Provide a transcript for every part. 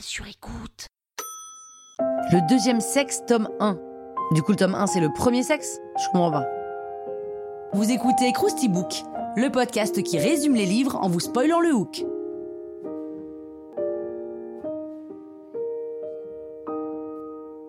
Sur écoute. Le deuxième sexe, tome 1. Du coup, le tome 1, c'est le premier sexe? Je comprends pas. Vous écoutez Krusty Book, le podcast qui résume les livres en vous spoilant le hook.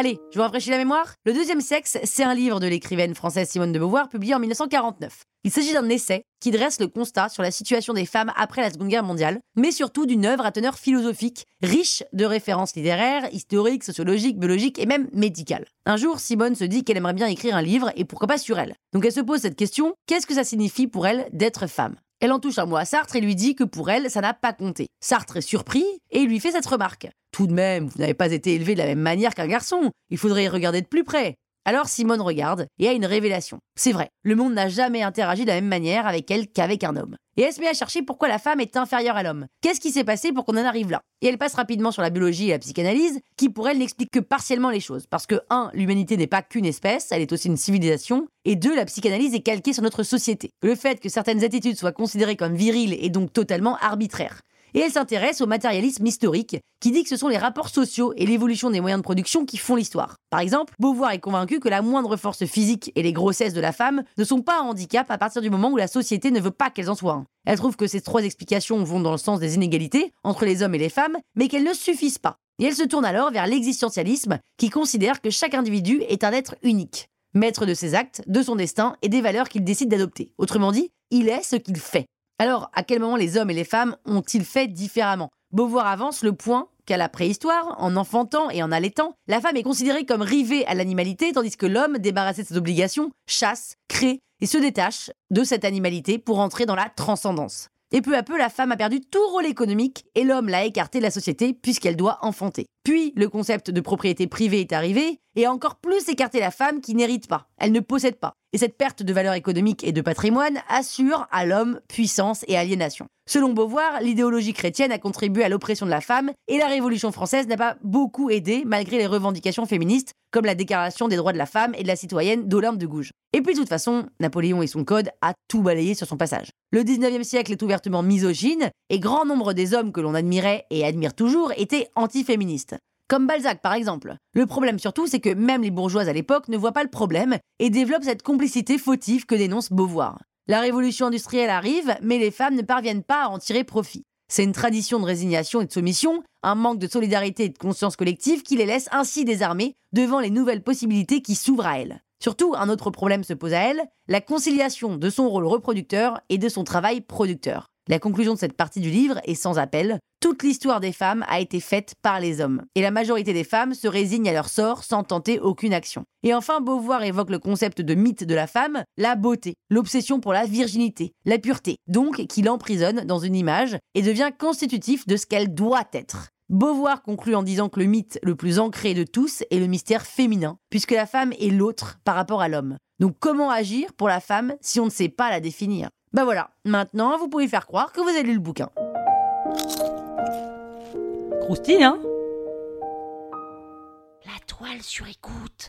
Allez, je vous rafraîchis la mémoire. Le deuxième sexe, c'est un livre de l'écrivaine française Simone de Beauvoir publié en 1949. Il s'agit d'un essai qui dresse le constat sur la situation des femmes après la Seconde Guerre mondiale, mais surtout d'une œuvre à teneur philosophique, riche de références littéraires, historiques, sociologiques, biologiques et même médicales. Un jour, Simone se dit qu'elle aimerait bien écrire un livre, et pourquoi pas sur elle. Donc elle se pose cette question, qu'est-ce que ça signifie pour elle d'être femme? Elle en touche un mot à Sartre et lui dit que pour elle, ça n'a pas compté. Sartre est surpris et lui fait cette remarque. Tout de même, vous n'avez pas été élevé de la même manière qu'un garçon. Il faudrait y regarder de plus près. Alors Simone regarde et a une révélation. C'est vrai, le monde n'a jamais interagi de la même manière avec elle qu'avec un homme. Et elle se met à chercher pourquoi la femme est inférieure à l'homme. Qu'est-ce qui s'est passé pour qu'on en arrive là? Et elle passe rapidement sur la biologie et la psychanalyse, qui pour elle n'expliquent que partiellement les choses. Parce que 1. L'humanité n'est pas qu'une espèce, elle est aussi une civilisation. Et 2. La psychanalyse est calquée sur notre société. Le fait que certaines attitudes soient considérées comme viriles est donc totalement arbitraire et elle s'intéresse au matérialisme historique, qui dit que ce sont les rapports sociaux et l'évolution des moyens de production qui font l'histoire. Par exemple, Beauvoir est convaincu que la moindre force physique et les grossesses de la femme ne sont pas un handicap à partir du moment où la société ne veut pas qu'elles en soient. Elle trouve que ces trois explications vont dans le sens des inégalités entre les hommes et les femmes, mais qu'elles ne suffisent pas. Et elle se tourne alors vers l'existentialisme, qui considère que chaque individu est un être unique, maître de ses actes, de son destin et des valeurs qu'il décide d'adopter. Autrement dit, il est ce qu'il fait. Alors, à quel moment les hommes et les femmes ont-ils fait différemment? Beauvoir avance le point qu'à la préhistoire, en enfantant et en allaitant, la femme est considérée comme rivée à l'animalité, tandis que l'homme, débarrassé de ses obligations, chasse, crée et se détache de cette animalité pour entrer dans la transcendance. Et peu à peu, la femme a perdu tout rôle économique et l'homme l'a écarté de la société puisqu'elle doit enfanter. Puis, le concept de propriété privée est arrivé et a encore plus écarté la femme qui n'hérite pas. Elle ne possède pas. Et cette perte de valeur économique et de patrimoine assure à l'homme puissance et aliénation. Selon Beauvoir, l'idéologie chrétienne a contribué à l'oppression de la femme et la Révolution française n'a pas beaucoup aidé malgré les revendications féministes comme la Déclaration des droits de la femme et de la citoyenne d'Olympe de Gouges. Et puis de toute façon, Napoléon et son code a tout balayé sur son passage. Le 19e siècle est ouvertement misogyne et grand nombre des hommes que l'on admirait et admire toujours étaient antiféministes. Comme Balzac par exemple. Le problème surtout, c'est que même les bourgeoises à l'époque ne voient pas le problème et développent cette complicité fautive que dénonce Beauvoir. La révolution industrielle arrive, mais les femmes ne parviennent pas à en tirer profit. C'est une tradition de résignation et de soumission, un manque de solidarité et de conscience collective qui les laisse ainsi désarmées devant les nouvelles possibilités qui s'ouvrent à elles. Surtout, un autre problème se pose à elle, la conciliation de son rôle reproducteur et de son travail producteur. La conclusion de cette partie du livre est sans appel. Toute l'histoire des femmes a été faite par les hommes. Et la majorité des femmes se résignent à leur sort sans tenter aucune action. Et enfin, Beauvoir évoque le concept de mythe de la femme, la beauté, l'obsession pour la virginité, la pureté, donc qui l'emprisonne dans une image et devient constitutif de ce qu'elle doit être. Beauvoir conclut en disant que le mythe le plus ancré de tous est le mystère féminin, puisque la femme est l'autre par rapport à l'homme. Donc comment agir pour la femme si on ne sait pas la définir? Bah voilà, maintenant vous pouvez faire croire que vous avez lu le bouquin. Croustille, hein? La toile sur écoute.